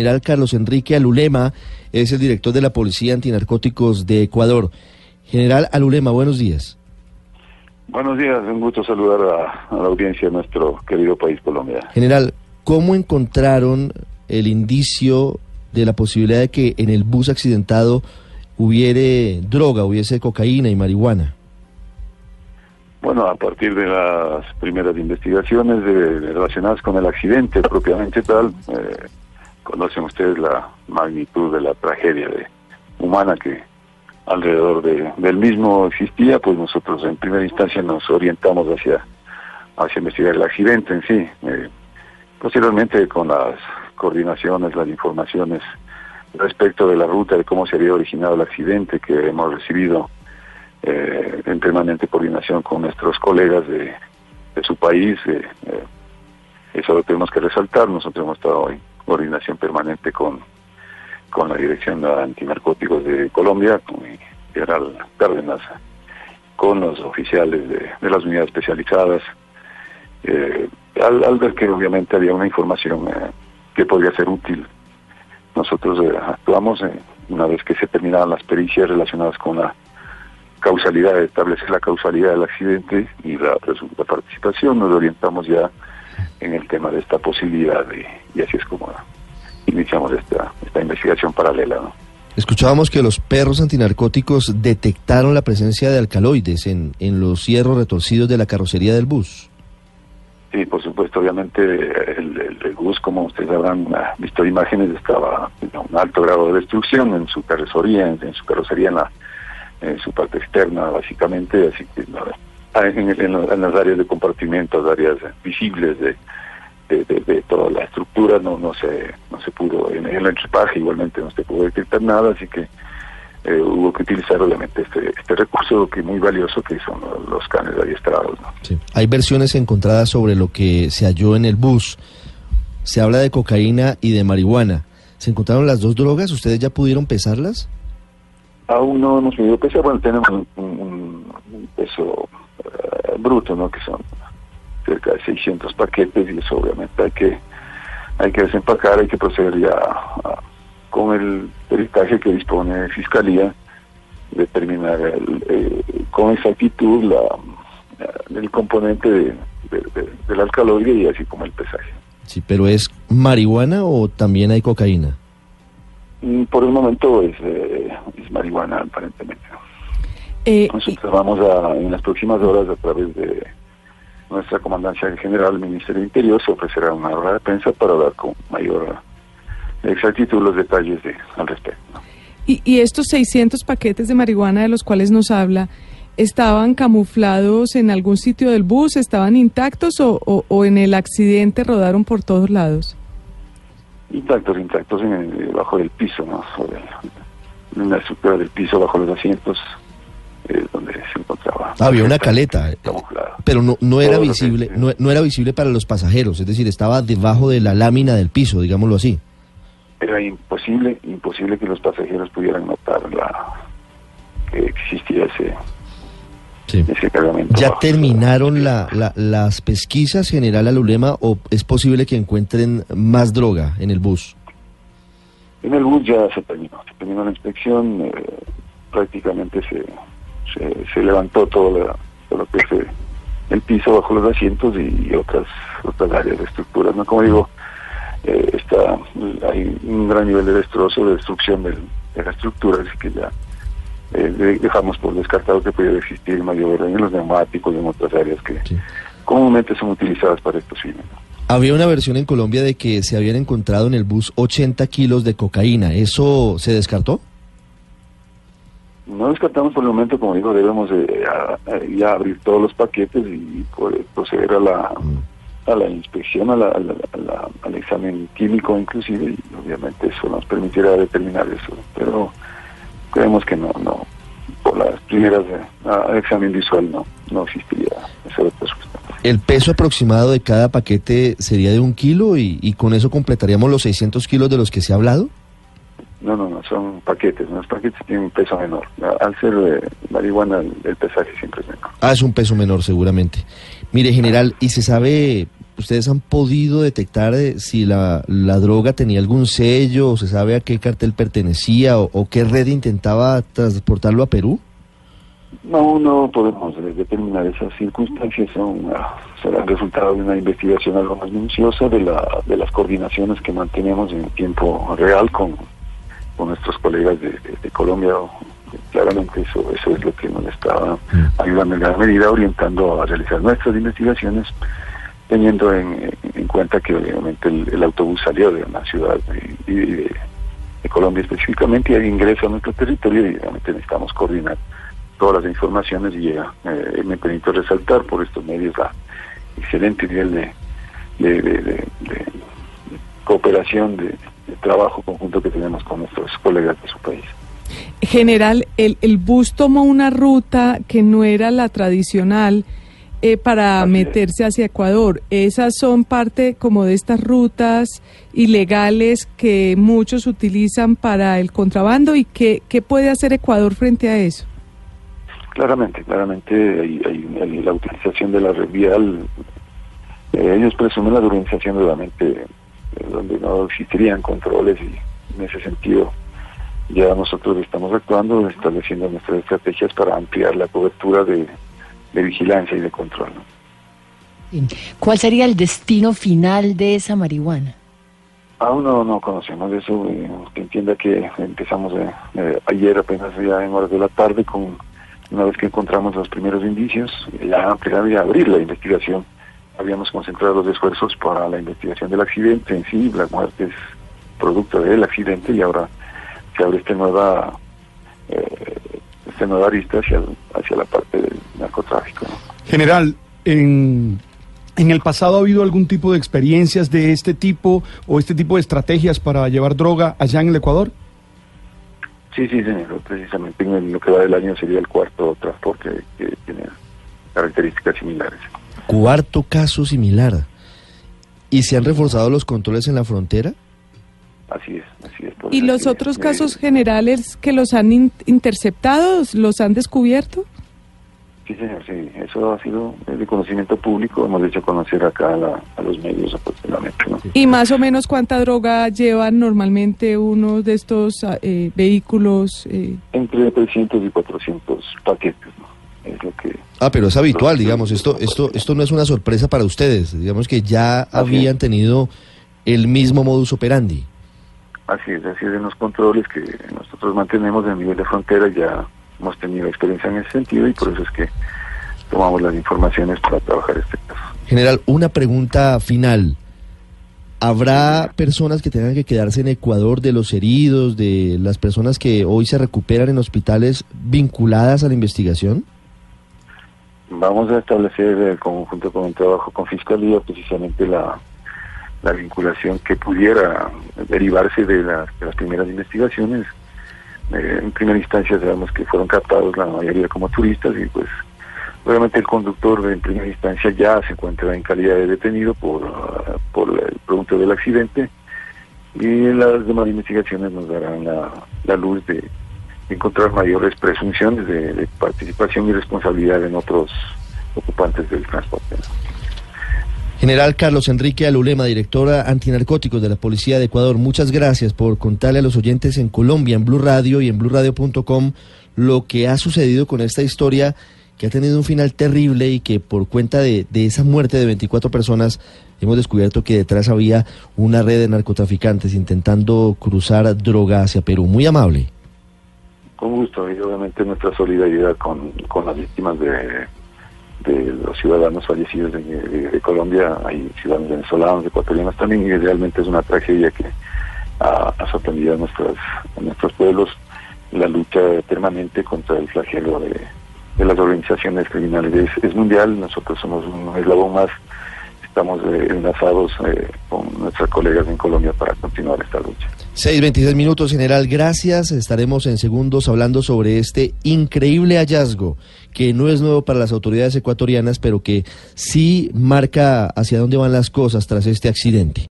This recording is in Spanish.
general Carlos Enrique Alulema, es el director de la Policía Antinarcóticos de Ecuador. General Alulema, buenos días. Buenos días, un gusto saludar a, la audiencia de nuestro querido país Colombia. General, ¿cómo encontraron el indicio de la posibilidad de que en el bus accidentado hubiere droga, hubiese cocaína y marihuana? Bueno, a partir de las primeras investigaciones relacionadas con el accidente propiamente tal, eh, conocen ustedes la magnitud de la tragedia humana que alrededor del mismo existía, pues nosotros en primera instancia nos orientamos hacia, hacia investigar el accidente en sí. Eh, posteriormente con las coordinaciones, las informaciones respecto de la ruta, de cómo se había originado el accidente que hemos recibido eh, en permanente coordinación con nuestros colegas de, su país. Eh, eh, eso lo tenemos que resaltar. Nosotros hemos estado en coordinación permanente con, con la Dirección de Antinarcóticos de Colombia, con el general Cárdenas, con los oficiales de, las unidades especializadas, al, ver que obviamente había una información que podría ser útil. Nosotros actuamos una vez que se terminaban las pericias relacionadas con la causalidad, establecer la causalidad del accidente y la presunta participación, nos orientamos ya en el tema de esta posibilidad y así es como iniciamos esta, esta investigación paralela. ¿no? Escuchábamos que los perros antinarcóticos detectaron la presencia de alcaloides en, en los hierros retorcidos de la carrocería del bus. Sí, por supuesto, obviamente el, el, bus, como ustedes habrán visto imágenes, estaba en un alto grado de destrucción en su carrocería, en su carrocería en la en su parte externa, básicamente, así que en, las áreas de compartimiento, las áreas visibles de, de, toda la estructura, no, no, se, no se pudo, en, el equipaje igualmente no se pudo detectar nada, así que eh, hubo que utilizar obviamente este, este recurso que es muy valioso que son los, canes adiestrados. Sí. Hay versiones encontradas sobre lo que se halló en el bus. Se habla de cocaína y de marihuana. ¿Se encontraron las dos drogas? ¿Ustedes ya pudieron pesarlas? aún no hemos medido peso, bueno, tenemos un, peso eh, bruto, ¿no? Que son cerca de 600 paquetes y eso obviamente hay que hay que desempacar, hay que proceder ya con el peritaje que dispone Fiscalía, determinar el, con exactitud la, el componente de, del alcaloide y así como el pesaje. Sí, pero ¿es marihuana o también hay cocaína? Mm, por el momento es, eh, es marihuana, aparentemente. Eh, Nosotros vamos a, en las próximas horas, a través de nuestra comandancia general, el Ministerio del Interior, se ofrecerá una hora de prensa para dar con mayor exactitud los detalles de, al respecto. ¿Y, ¿Y estos 600 paquetes de marihuana de los cuales nos habla, estaban camuflados en algún sitio del bus, estaban intactos o, o en el accidente rodaron por todos lados? intactos, intactos en, bajo el piso, ¿no? Sobre en la estructura del piso, bajo los asientos, eh, donde se encontraba. Ah, había una caleta, eh, pero no, no era visible, no, no, era visible para los pasajeros, es decir, estaba debajo de la lámina del piso, digámoslo así. Era imposible, imposible que los pasajeros pudieran notar la que existía ese ¿Ya terminaron las pesquisas, general Alulema, o es posible que encuentren más droga en el bus? En el bus ya se terminó, se terminó la inspección, eh, prácticamente se, se, levantó todo, lo que es el piso bajo los asientos y, otras otras áreas de estructuras. ¿no? Como digo, eh, está hay un gran nivel de destrozo, de destrucción de la estructura, así que ya eh, dejamos por descartado que pudiera existir mayor en los neumáticos y en otras áreas que comúnmente son utilizadas para estos fines. Había una versión en Colombia de que se habían encontrado en el bus 80 kilos de cocaína. ¿Eso se descartó? No descartamos por el momento, como digo, debemos ya abrir todos los paquetes y proceder a la, mm. a la inspección, a la, al examen químico inclusive, y obviamente eso nos permitirá determinar eso. Pero creemos que no, no, por las primeras de, examen visual no, no existiría ¿El peso aproximado de cada paquete sería de un kilo y, y, con eso completaríamos los 600 kilos de los que se ha hablado? No, no, no, son paquetes. Los paquetes tienen un peso menor. Al ser eh, marihuana, el, pesaje siempre es menor. Ah, es un peso menor, seguramente. Mire, general, ¿y se sabe ¿ustedes han podido detectar eh, si la, la droga tenía algún sello o se sabe a qué cartel pertenecía o, o qué red intentaba transportarlo a Perú? No, no podemos eh, determinar esas circunstancias, son ah, serán resultado de una investigación algo más minuciosa de, la, de las coordinaciones que mantenemos en tiempo real con, con nuestros colegas de, de- de Colombia. Claramente eso, eso es lo que nos está ayudando en gran medida, orientando a realizar nuestras investigaciones, teniendo en, en cuenta que obviamente el, el autobús salió de una ciudad y, de, de Colombia específicamente y ahí ingresa a nuestro territorio y obviamente necesitamos coordinar todas las informaciones y llega. Eh, me permito resaltar por estos medios la excelente nivel de, de, de- de- de cooperación, de trabajo conjunto que tenemos con nuestros colegas de su país. General, el, el bus tomó una ruta que no era la tradicional eh, para Así es. meterse hacia Ecuador. Esas son parte como de estas rutas ilegales que muchos utilizan para el contrabando y qué, qué puede hacer Ecuador frente a eso. Claramente, claramente hay, hay- hay la utilización de la red vial. eh, ellos presumen la organización nuevamente donde no existirían controles y en ese sentido ya nosotros estamos actuando, estableciendo nuestras estrategias para ampliar la cobertura de, de vigilancia y de control. ¿no? ¿Cuál sería el destino final de esa marihuana? Aún no, no conocemos eso. eh, que entienda que empezamos eh, eh, ayer apenas ya en horas de la tarde con una vez que encontramos los primeros indicios, ya ampliar y abrir la investigación. Habíamos concentrado los esfuerzos para la investigación del accidente en sí, las muertes producto del accidente y ahora se abre esta nueva eh, esta nueva arista hacia, hacia la parte del narcotráfico. ¿no? General, en, en el pasado ha habido algún tipo de experiencias de este tipo o este tipo de estrategias para llevar droga allá en el Ecuador? Sí, sí, señor. Precisamente en lo que va del año sería el cuarto transporte que tiene características similares. Cuarto caso similar. ¿Y se han reforzado los controles en la frontera? Así es, así es. ¿Y los otros eh, casos generales que los han in- interceptado, los han descubierto? Sí, señor, sí. Eso ha sido de conocimiento público. Hemos hecho conocer acá a, la- a los medios aproximadamente. ¿no? ¿Y más o menos cuánta droga llevan normalmente uno de estos eh, vehículos? eh? Entre 300 y 400 paquetes. Ah, pero es habitual, digamos, esto, esto, esto no es una sorpresa para ustedes, digamos que ya Así habían es. tenido el mismo modus operandi. Así es, así es en los controles que nosotros mantenemos a nivel de frontera. Ya hemos tenido experiencia en ese sentido y por eso es que tomamos las informaciones para trabajar este caso. General, una pregunta final. ¿Habrá personas que tengan que quedarse en Ecuador de los heridos, de las personas que hoy se recuperan en hospitales vinculadas a la investigación? Vamos a establecer, eh, conjunto con el trabajo con Fiscalía, precisamente la, la vinculación que pudiera derivarse de, las- primeras investigaciones. Eh, en primera instancia sabemos que fueron captados la mayoría como turistas y pues obviamente el conductor en primera instancia ya se encuentra en calidad de detenido por, ah, por el producto del accidente y las demás investigaciones nos darán la luz de encontrar mayores presunciones de, participación y responsabilidad en otros ocupantes del transporte. General Carlos Enrique Alulema, directora antinarcóticos de la Policía de Ecuador, muchas gracias por contarle a los oyentes en Colombia, en Blue Radio y en bluradio.com lo que ha sucedido con esta historia que ha tenido un final terrible y que por cuenta de, de esa muerte de 24 personas hemos descubierto que detrás había una red de narcotraficantes intentando cruzar droga hacia Perú. Muy amable. Con gusto y obviamente nuestra solidaridad con, con las víctimas de, de los ciudadanos fallecidos de, Colombia. Hay ciudadanos venezolanos, ecuatorianos también y realmente es una tragedia que ha, sorprendido a, nuestras, a nuestros pueblos la lucha permanente contra el flagelo de, las organizaciones criminales. Es, es mundial, nosotros somos un eslabón más, estamos eh, enlazados eh, con nuestras colegas en Colombia para continuar esta lucha. 6.26 minutos, general, gracias. Estaremos en segundos hablando sobre este increíble hallazgo que no es nuevo para las autoridades ecuatorianas, pero que sí marca hacia dónde van las cosas tras este accidente.